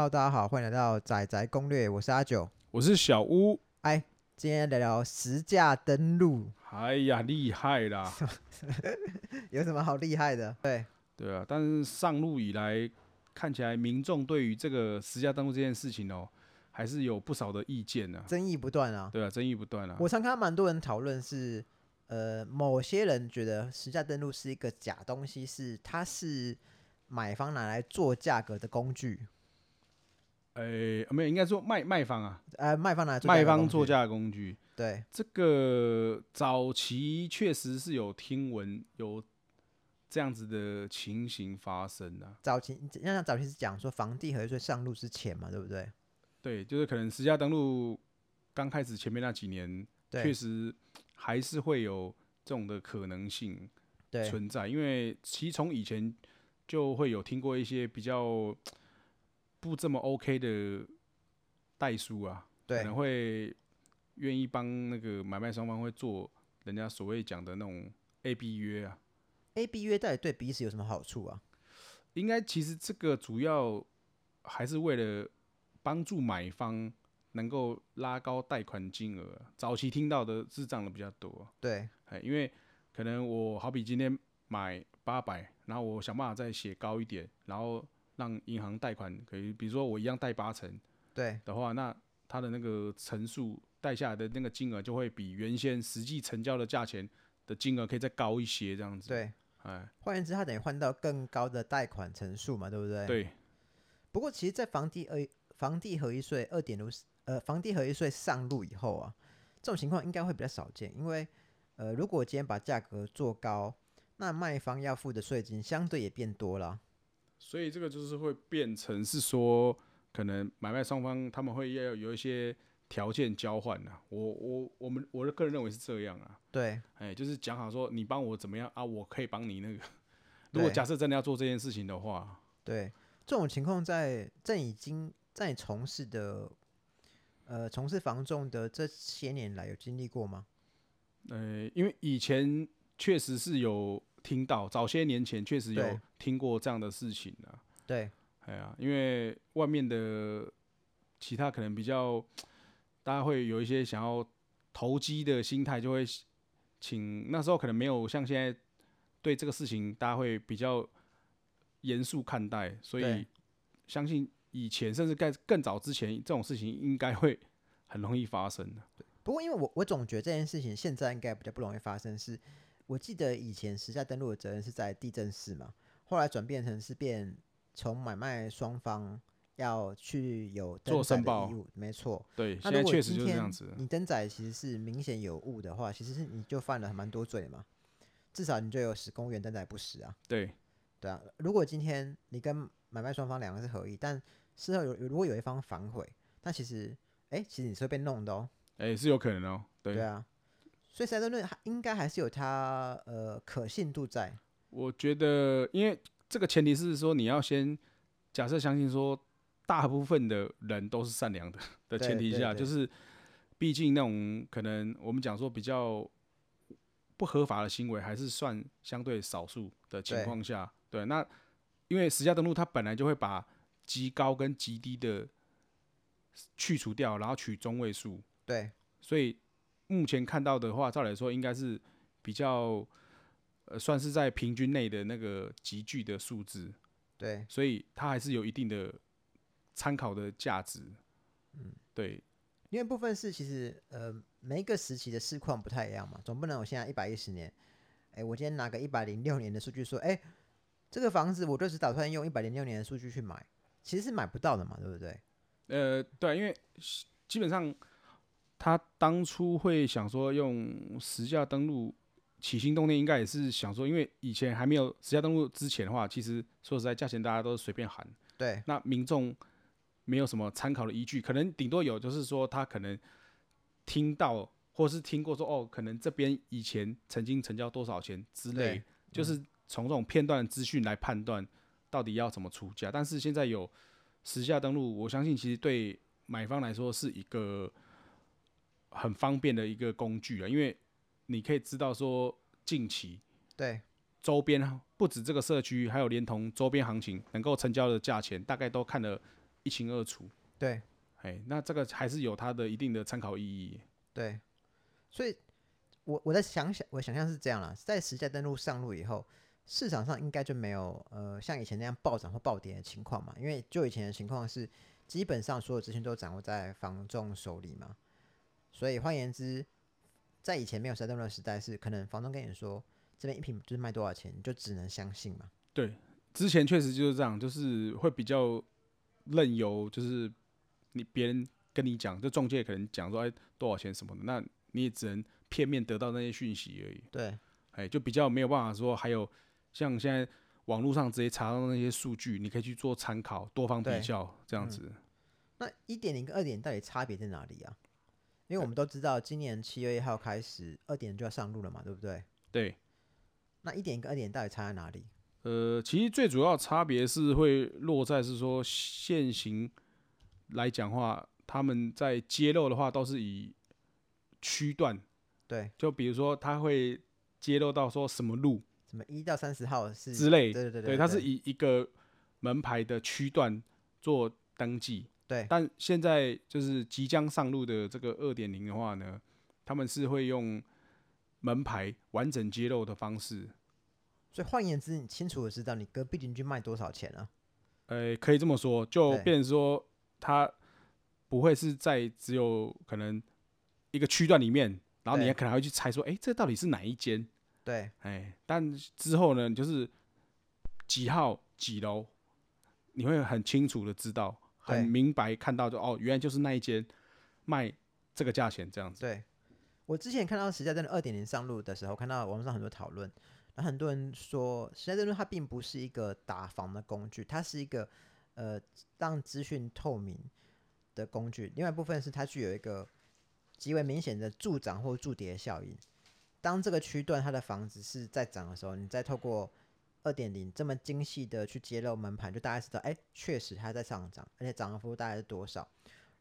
Hello，大家好，欢迎来到仔仔攻略，我是阿九。我是小屋。哎，今天聊聊实价登录，哎呀，厉害啦！有什么好厉害的？对，对啊，但是上路以来，看起来民众对于这个实价登录这件事情哦，还是有不少的意见呢、争议不断啊。对啊，争议不断啊。我常看到蛮多人讨论是，呃，某些人觉得实价登录是一个假东西，是它是买方拿来做价格的工具，哎、没有，应该说卖卖方啊，呃，卖方拿来做卖方作，价的工具。对，这个早期确实是有听闻有这样子的情形发生啊。早期那像早期是讲说房地合一税上路之前嘛，对不对？对，就是可能实价登录刚开始前面那几年，对，确实还是会有这种的可能性。对，存在，因为其实从以前就会有听过一些比较不这么 OK 的代书啊，可能，会愿意帮那个买卖双方会做人家所谓讲的那种 A B 约啊。A B 约到底对彼此有什么好处啊？应该其实这个主要还是为了帮助买方能够拉高贷款金额啊。早期听到的是这样的比较多啊、对，哎，因为可能我好比今天买八百，然后我想办法再写高一点，然后让银行贷款可以，比如说我一样贷八成对，的话，那它的那个层数贷下来的那个金额就会比原先实际成交的价钱的金额可以再高一些，这样子。，对。哎，换言之，他等于换到更高的贷款成数嘛，对不对？。对，不过，其实，在房地二房地合一税二点六呃房地合一税上路以后啊，这种情况应该会比较少见，因为呃，如果今天把价格做高，那卖方要付的税金相对也变多了。所以这个就是会变成是说，可能买卖双方他们会要有一些条件交换呐、我我我们我的个人认为是这样啊。对哎，就是讲好说你帮我怎么样啊，我可以帮你那个。如果假设真的要做这件事情的话，对，这种情况在在已经在从事的呃从事房仲的这些年来有经历过吗？呃，因为以前确实是有听到，早些年前确实有对听过这样的事情啊。对哎呀，因为外面的其他可能比较，大家会有一些想要投机的心态，就会请那时候可能没有像现在对这个事情，大家会比较严肃看待，所以对相信以前甚至更更早之前，这种事情应该会很容易发生的。不过，因为我我总觉得这件事情现在应该比较不容易发生是。我记得以前实价登录的责任是在地震室嘛，后来转变成是变从买卖双方要去有做申报义务，没错。对，那如果现在确实今天就是这样子。你登载其实是明显有误的话，其实是你就犯了蛮多罪嘛，至少你就有使公务员登载不实啊。对，对啊，如果今天你跟买卖双方两个是合意，但事后有有如果有一方反悔，那其实哎、其实你是会被弄的哦。哎、是有可能哦、对，对啊，所以实价登录它应该还是有它呃可信度在。我觉得，因为这个前提是说，你要先假设相信说，大部分的人都是善良的的前提下，就是毕竟那种可能我们讲说比较不合法的行为，还是算相对少数的情况下，对，那因为实价登录它本来就会把极高跟极低的去除掉，然后取中位数，对所以目前看到的话，照理来说应该是比较呃，算是在平均内的那个集聚的数字，对所以它还是有一定的参考的价值。嗯，对，因为部分是其实呃每一个时期的市况不太一样嘛，总不能我现在一百一十年，哎，我今天拿个一百零六年的数据说，哎，这个房子我就只打算用一百零六年的数据去买，其实是买不到的嘛，对不对？呃，对啊，因为基本上他当初会想说用实价登录。起心动念应该也是想说，因为以前还没有实价登录之前的话，其实说实在，价钱大家都是随便喊，对那民众没有什么参考的依据，可能顶多有就是说他可能听到或是听过说哦，可能这边以前曾经成交多少钱之类，就是从这种片段的资讯来判断到底要怎么出价。但是现在有实价登录，我相信其实对买方来说是一个很方便的一个工具啊，因为你可以知道说近期对周边不止这个社区，还有连同周边行情能够成交的价钱，大概都看得一清二楚。对哎，那这个还是有它的一定的参考意义。对，所以我我在想想，我想象是这样啦，在实价登录上路以后，市场上应该就没有呃像以前那样暴涨或暴跌的情况嘛，因为就以前的情况是，基本上所有资讯都掌握在房仲手里嘛，所以换言之，在以前没有实价登录的时代，是可能房东跟你说这边一平就是卖多少钱，你就只能相信嘛。对，之前确实就是这样，就是会比较任由，就是你别人跟你讲，就中介可能讲说哎多少钱什么的，那你也只能片面得到那些讯息而已。对哎，就比较没有办法说，还有像现在网络上直接查到那些数据，你可以去做参考，多方比对较这样子。那一点零跟二点到底差别在哪里啊？因为我们都知道，今年七月一号开始，二点就要上路了嘛，对不对？对，那一点跟二点到底差在哪里？呃，其实最主要差别是会落在是说现行来讲话，他们在揭露的话都是以区段，对，就比如说他会揭露到说什么路什么一到三十号是之类，对对对对，它是以一个门牌的区段做登记。对但现在就是即将上路的这个二点零的话呢，他们是会用门牌完整揭露的方式，所以换言之，你清楚的知道你隔壁邻居卖多少钱啊？呃，可以这么说，就变成说他不会是在只有可能一个区段里面，然后你也可能还会去猜说，哎、这到底是哪一间？对哎，但之后呢，就是几号几楼，你会很清楚的知道，很明白看到就哦，原来就是那一间卖这个价钱这样子。对，我之前看到时价真的二点零上路的时候，看到网络上很多讨论，然后很多人说实价真的它并不是一个打房的工具，它是一个呃让资讯透明的工具。另外一部分是它具有一个极为明显的助涨或助跌效应。当这个区段它的房子是在涨的时候，你再透过二点零这么精细的去揭露门盘，就大概知道，哎，确实它在上涨，而且涨幅大概是多少。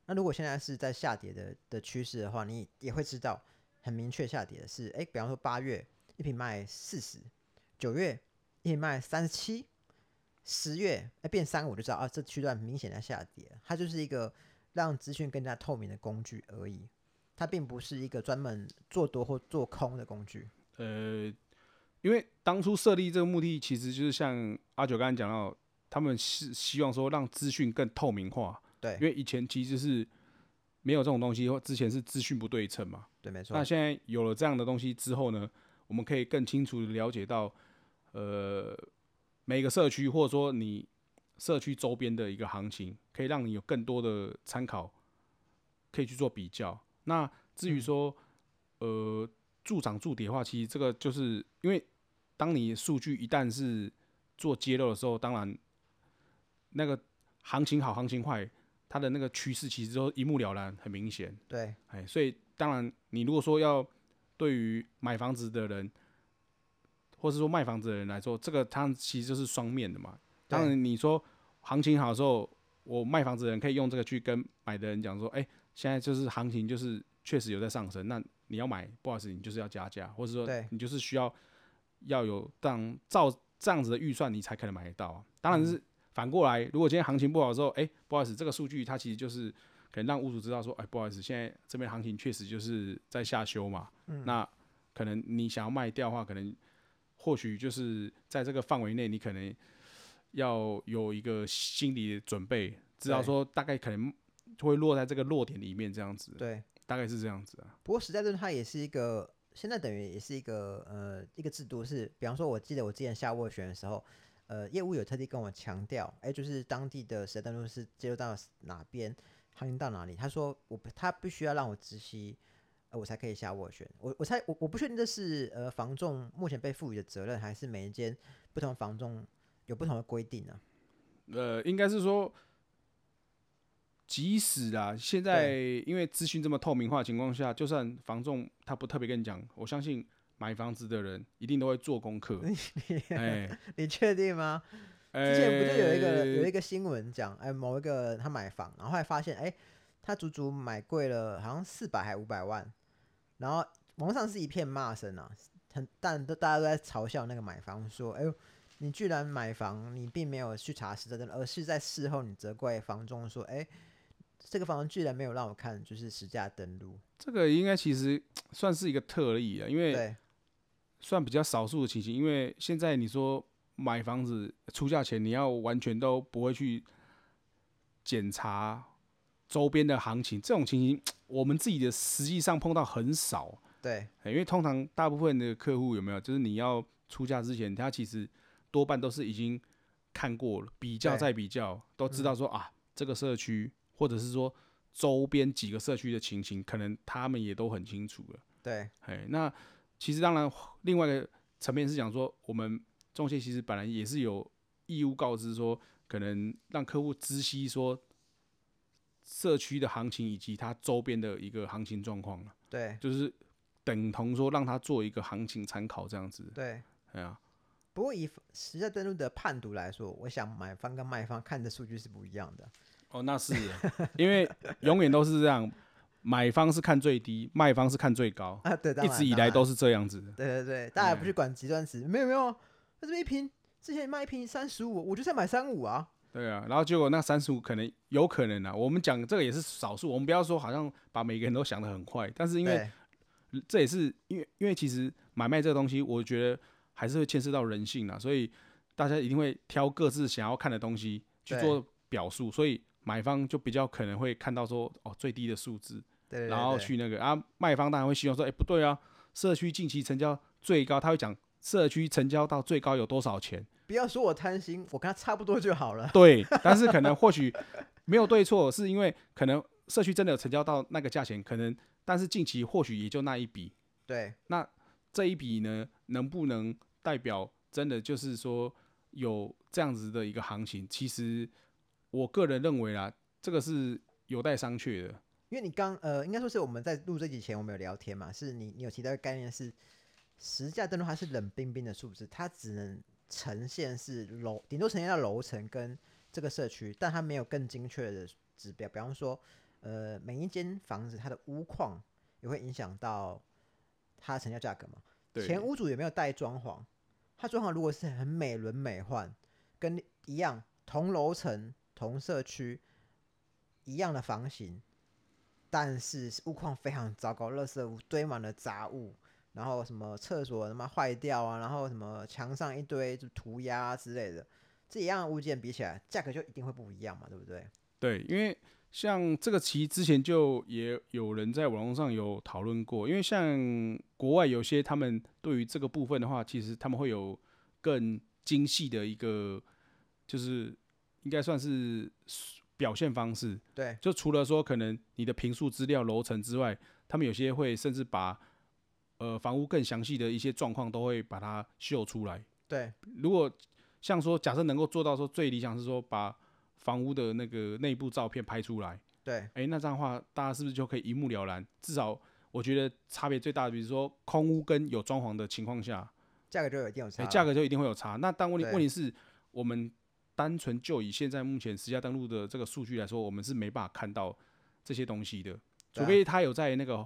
那如果现在是在下跌的的趋势的话，你也会知道很明确下跌的是，哎，比方说八月一瓶卖四十，九月一瓶卖三十七，十月哎变三五就知道啊，这区段明显在下跌，它就是一个让资讯更加透明的工具而已，它并不是一个专门做多或做空的工具。呃，因为当初设立这个目的，其实就是像阿九刚才讲到，他们是希望说让资讯更透明化，对因为以前其实是没有这种东西，或之前是资讯不对称嘛。对，没错那，现在有了这样的东西之后呢，我们可以更清楚的了解到，呃，每个社区或者说你社区周边的一个行情，可以让你有更多的参考，可以去做比较。那至于说，呃，助涨助跌的话，其实这个就是因为当你数据一旦是做揭露的时候，当然那个行情好，行情坏，它的那个趋势其实都一目了然，很明显。对哎，所以当然，你如果说要对于买房子的人，或是说卖房子的人来说，这个它其实就是双面的嘛。当然，你说行情好的时候，我卖房子的人可以用这个去跟买的人讲说，哎、现在就是行情就是确实有在上升，那你要买，不好意思，你就是要加价，或者说对你就是需要要有当照这样子的预算，你才可能买得到啊。当然是反过来，如果今天行情不好的时候，哎、不好意思，这个数据它其实就是可能让屋主知道说，哎、不好意思，现在这边行情确实就是在下修嘛。嗯那可能你想要卖掉的话，可能或许就是在这个范围内，你可能要有一个心理的准备，知道说大概可能会落在这个落点里面这样子，对。大概是这样子啊。不过实在论它也是一个，现在等于也是一个呃一个制度是，比方说，我记得我之前下斡旋的时候，呃，业务有特地跟我强调，哎，就是当地的时代论是接入到哪边，行到哪里，他说我他必须要让我知悉，呃，我才可以下斡旋。我我猜我我不确定这是呃房仲目前被赋予的责任，还是每一间不同房仲有不同的规定呢、呃，应该是说，即使啊，现在因为资讯这么透明化的情况下，就算房仲他不特别跟你讲，我相信买房子的人一定都会做功课。哎，你确定吗？之前不就有一个有一个新闻讲，哎，某一个他买房，然后后来发现，哎，他足足买贵了，好像四百还五百万，然后网上是一片骂声啊，很但都大家都在嘲笑那个买房，说，哎呦，你居然买房，你并没有去查实价登录，而是在事后你责怪房仲说，哎、这个房东居然没有让我看，就是实价登录。这个应该其实 算是一个特例啊，因为对算比较少数的情形。因为现在你说买房子出价前，你要完全都不会去检查周边的行情，这种情形 我们自己的实际上碰到很少。对欸因为通常大部分的客户有没有，就是你要出价之前，他其实多半都是已经看过了，比较对再比较，都知道说、啊，这个社区或者是说周边几个社区的情形，可能他们也都很清楚了。对哎，那其实当然，另外一个层面是讲说，我们中介其实本来也是有义务告知说，可能让客户知悉说社区的行情以及它周边的一个行情状况了，对就是等同说让他做一个行情参考这样子。对。哎呀，不过以实价登录的判读来说，我想买方跟卖方看的数据是不一样的。哦，那是。因为永远都是这样，买方是看最低，卖方是看最高，啊，对，当。一然直以来都是这样子的。对对对，大家也不嗯。去管极端值，没有没有，那这边一瓶之前卖一瓶三十五，我就是要买三五啊。对啊，然后结果那三十五可能有可能啊，我们讲这个也是少数，我们不要说好像把每个人都想得很快，但是因为对。这也是因为因为其实买卖这个东西，我觉得还是会牵涉到人性啊，所以大家一定会挑各自想要看的东西去对。做表述，所以买方就比较可能会看到说哦最低的数字，对对，然后去那个啊卖方当然会希望说，哎、不对啊，社区近期成交最高，他会讲社区成交到最高有多少钱。不要说我贪心，我跟他差不多就好了。对，但是可能或许没有对错，是因为可能社区真的有成交到那个价钱，可能但是近期或许也就那一笔，对那这一笔呢，能不能代表真的就是说有这样子的一个行情？其实我个人认为啦，这个是有待商榷的。因为你刚呃，应该说是我们在录这集前我们有聊天嘛，是你你有提到概念是实价登录，它是冷冰冰的数字，它只能呈现是楼，顶多呈现到楼层跟这个社区，但它没有更精确的指标。比方说，呃，每一间房子它的屋况也会影响到它的成交价格嘛。对，前屋主有没有带装潢？它装潢如果是很美轮美奂，跟一样同楼层、同社区一样的房型，但是物况非常糟糕，垃圾屋堆满了杂物，然后什么厕所他妈坏掉啊，然后什么墙上一堆就涂鸦、之类的，这一样的物件比起来，价格就一定会不一样嘛，对不对？对，因为像这个其实之前就也有人在网络上有讨论过，因为像国外有些他们对于这个部分的话，其实他们会有更精细的一个，就是应该算是表现方式。对就除了说可能你的评述资料、楼层之外，他们有些会甚至把呃房屋更详细的一些状况都会把它秀出来。对如果像说假设能够做到说最理想是说把房屋的那个内部照片拍出来，对诶，那这样的话大家是不是就可以一目了然？至少我觉得差别最大的，比如说空屋跟有装潢的情况下，价格就有一定有差。价格就一定会有差。那但问题对问题是我们单纯就以现在目前实价登录的这个数据来说，我们是没办法看到这些东西的，除啊非他有在那个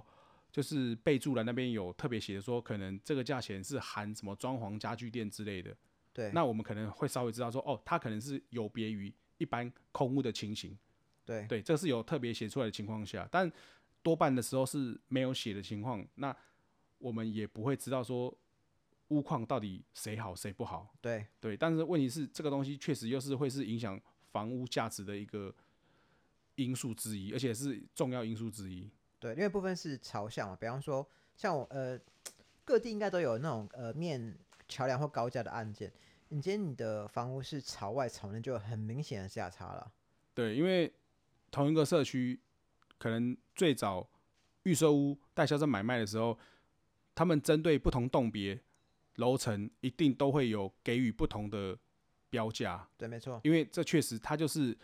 就是备注栏那边有特别写的说，可能这个价钱是含什么装潢家具店之类的。对那我们可能会稍微知道说，哦，它可能是有别于一般空屋的情形。对对，这是有特别写出来的情况下，但多半的时候是没有写的情况，那我们也不会知道说屋况到底谁好谁不好。对对，但是问题是这个东西确实又是会是影响房屋价值的一个因素之一，而且是重要因素之一。对，因为部分是朝向嘛，比方说像我呃各地应该都有那种呃面桥梁或高架的案件，你今天你的房屋是朝外朝内，就有很明显的价差了。对，因为同一个社区，可能最早预售屋代销在买卖的时候，他们针对不同栋别、楼层，一定都会有给予不同的标价，对，没错，因为这确实它就是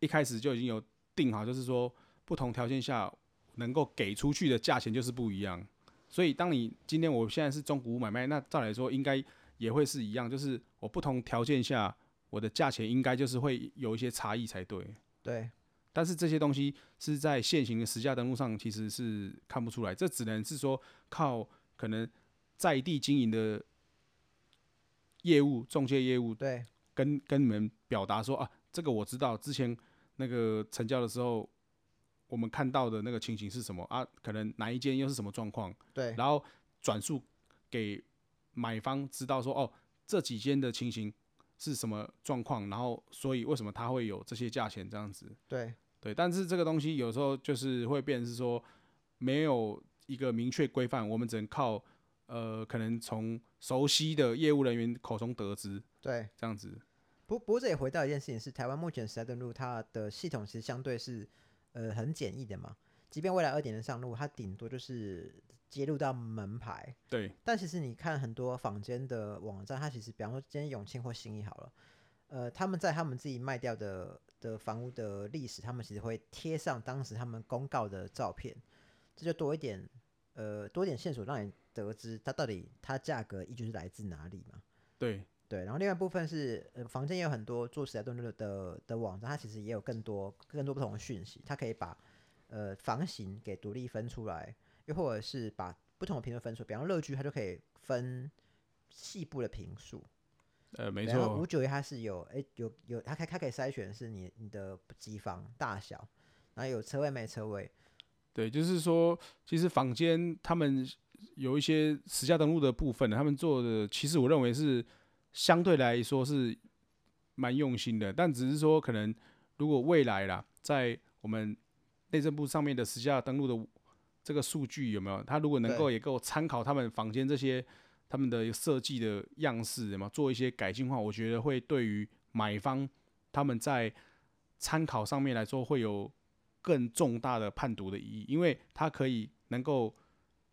一开始就已经有定好，就是说不同条件下能够给出去的价钱就是不一样。所以，当你今天我现在是中古屋买卖，那照来说应该也会是一样，就是我不同条件下我的价钱应该就是会有一些差异才对。对但是这些东西是在现行的实价登录上其实是看不出来，这只能是说靠可能在地经营的业务中介业务对跟跟你们表达说啊，这个我知道，之前那个成交的时候，我们看到的那个情形是什么啊？可能哪一间又是什么状况？对然后转述给买方知道说，哦，这几间的情形是什么状况，然后所以为什么它会有这些价钱这样子？对对，但是这个东西有时候就是会变成是说没有一个明确规范，我们只能靠呃可能从熟悉的业务人员口中得知对。这样子。不不过这也回到一件事情是，台湾目前时代登录它的系统其实相对是呃很简易的嘛。即便未来二点零上路，它顶多就是接入到门牌，对但其实你看很多坊间的网站，它其实比方说今天永庆或新义好了，呃，他们在他们自己卖掉的的房屋的历史，他们其实会贴上当时他们公告的照片，这就多一点呃多一点线索，让你得知它到底它价格依据是来自哪里嘛。对。对，然后另外一部分是，呃，房间也有很多做时代登录的的网站，它其实也有更多更多不同的讯息，它可以把呃房型给独立分出来，又或者是把不同的评论分出来，比方乐居它就可以分细部的评述，呃，没错。五，九一它是有哎有有它可以它可以筛选是你你的机房大小，然后有车位没车位，对，就是说，其实坊间他们有一些实价登录的部分，他们做的其实我认为是相对来说是蛮用心的，但只是说可能如果未来啦，在我们内政部上面的实价登录的这个数据有没有？他如果能够也够参考他们坊间这些他们的设计的样式，有没有做一些改进的话，我觉得会对于买方他们在参考上面来说会有更重大的判读的意义，因为它可以能够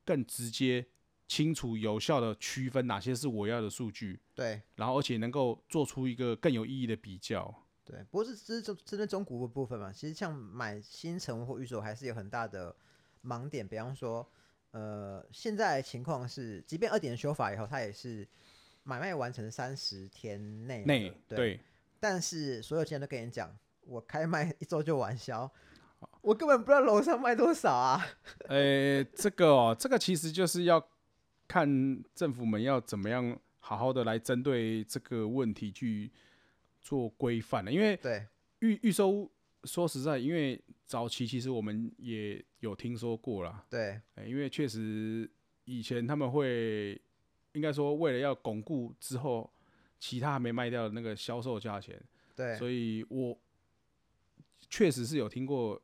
更直接、清楚、有效的区分哪些是我要的数据，对然后而且能够做出一个更有意义的比较。对，不过这这是中针对中古屋的部分嘛，其实像买新城或预售还是有很大的盲点，比方说，呃，现在的情况是，即便二点修法以后，它也是买卖完成三十天内的内对，对但是所有钱都跟你讲，我开卖一周就完销，我根本不知道楼上卖多少啊，呃，这个哦，这个其实就是要看政府们要怎么样好好的来针对这个问题去做规范的，因为对。预预售屋说实在，因为早期其实我们也有听说过啦，对。欸因为确实以前他们会应该说为了要巩固之后其他还没卖掉的那个销售价钱，对。所以我确实是有听过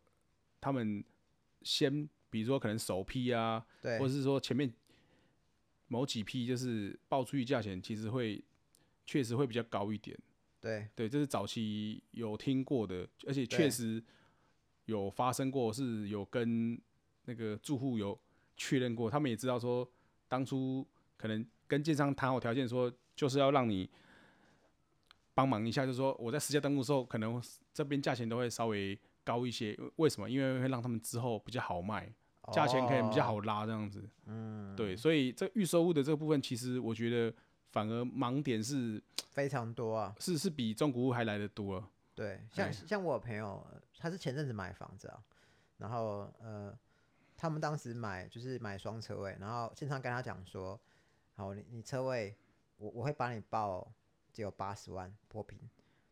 他们先比如说可能首批啊，对。或者是说前面某几批就是报出去价钱，其实会确实会比较高一点。对。对，这是早期有听过的，而且确实有发生过，是有跟那个住户有确认过，他们也知道说，当初可能跟建商谈好条件，说就是要让你帮忙一下，就是说我在实价登录的时候，可能这边价钱都会稍微高一些，为什么？因为会让他们之后比较好卖，价钱可以比较哦，好拉这样子。嗯，对，所以这预售物的这个部分，其实我觉得反而盲点是非常多啊，是是比中古屋还来的多。对，像哎像我朋友，他是前阵子买房子啊，然后呃，他们当时买就是买双车位，然后经常跟他讲说，好，你你车位我我会帮你报只有八十万破平，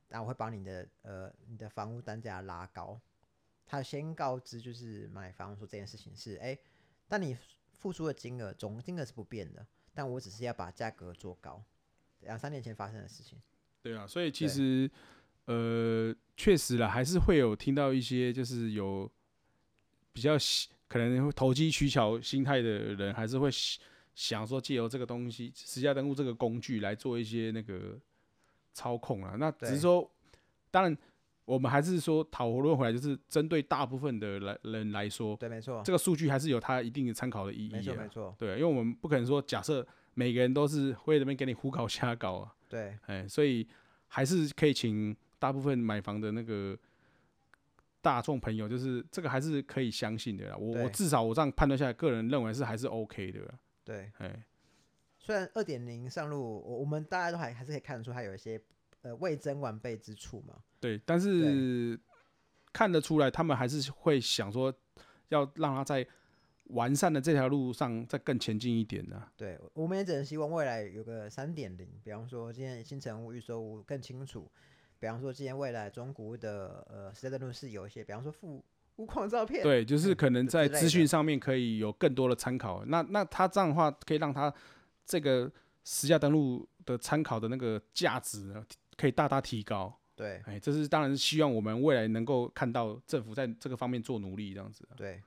但我会把你的呃你的房屋单价拉高。他先告知就是买房说这件事情是哎、但你付出的金额总金额是不变的，但我只是要把价格做高，两三年前发生的事情。对啊，所以其实呃，确实了，还是会有听到一些就是有比较喜可能会投机取巧心态的人，还是会喜想说借由这个东西实价登录这个工具来做一些那个操控了。那只是说，当然我们还是说讨论回来，就是针对大部分的来人来说，对，没错，这个数据还是有它一定的参考的意义啊没错没。错，对，因为我们不可能说假设每个人都是会在那边给你胡搞瞎搞啊。对哎，所以还是可以请大部分买房的那个大众朋友，就是这个还是可以相信的啦。我我至少我这样判断下来，个人认为是还是 OK 的啦。对。哎，虽然二点零上路，我我们大家都还还是可以看得出它有一些呃未臻完备之处嘛。对，但是看得出来，他们还是会想说要让它在完善的这条路上再更前进一点呢、对，我们也只能希望未来有个三点零，比方说今天新城屋、预售屋更清楚，比方说今天未来中古的呃时代的路是有一些，比方说附屋况照片，对，就是可能在资讯上面可以有更多的参考。那那他这样的话，可以让他这个实价登录的参考的那个价值呢，可以大大提高。对哎，这是当然是希望我们未来能够看到政府在这个方面做努力，这样子啊。对，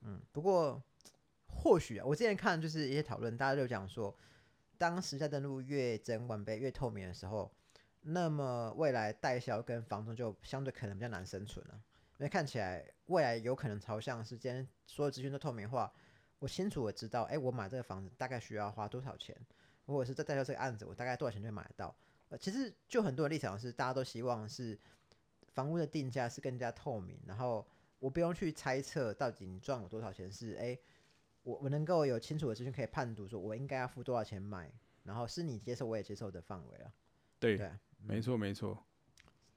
嗯，不过或许啊，我之前看就是一些讨论，大家就讲说，当时下登录越整完备、越透明的时候，那么未来代销跟房东就相对可能比较难生存了、因为看起来未来有可能朝向是今天所有资讯都透明化，我清楚的知道，哎，我买这个房子大概需要花多少钱，或者是在代销这个案子，我大概多少钱就会买得到。呃，其实就很多的立场是，大家都希望是房屋的定价是更加透明，然后我不用去猜测到底你赚我多少钱是，哎，我我能够有清楚的资讯可以判读，说我应该要付多少钱买，然后是你接受我也接受的范围了。对，没错没错。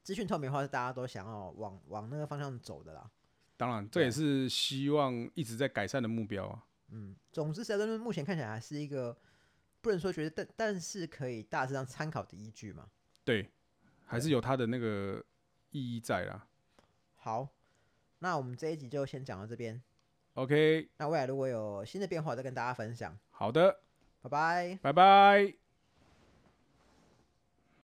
资讯透明化是大家都想要往往那个方向走的啦。当然，这也是希望一直在改善的目标啊。嗯，总之，实在目前看起来还是一个不能说觉得，但但是可以大致上参考的依据嘛。对，还是有它的那个意义在啦。好，那我们这一集就先讲到这边。OK，那未来如果有新的变化，再跟大家分享。好的，拜拜。拜拜。